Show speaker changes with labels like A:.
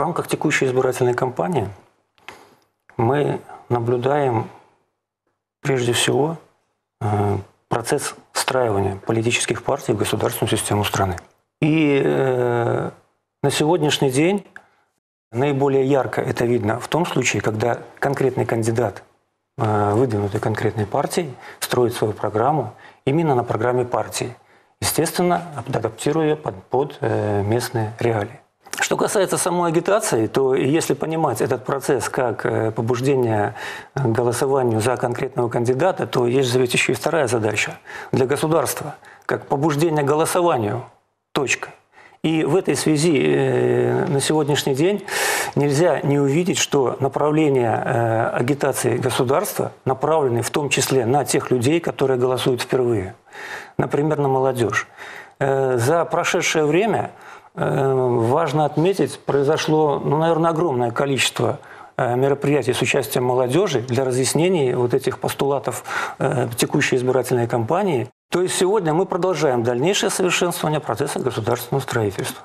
A: рамках текущей избирательной кампании мы наблюдаем прежде всего э, процесс встраивания политических партий в государственную систему страны. И э, на сегодняшний день наиболее ярко это видно в том случае, когда конкретный кандидат, э, выдвинутый конкретной партией, строит свою программу именно на программе партии, естественно, адаптируя под, под местные реалии. Что касается самой агитации, то если понимать этот процесс как э, побуждение к голосованию за конкретного кандидата, то есть же ведь еще и вторая задача для государства, как побуждение к голосованию. Точка. И в этой связи э, на сегодняшний день нельзя не увидеть, что направление э, агитации государства направлены в том числе на тех людей, которые голосуют впервые. Например, на молодежь. Э, за прошедшее время Э, важно отметить, произошло, ну, наверное, огромное количество э, мероприятий с участием молодежи для разъяснений вот этих постулатов э, текущей избирательной кампании. То есть сегодня мы продолжаем дальнейшее совершенствование процесса государственного строительства.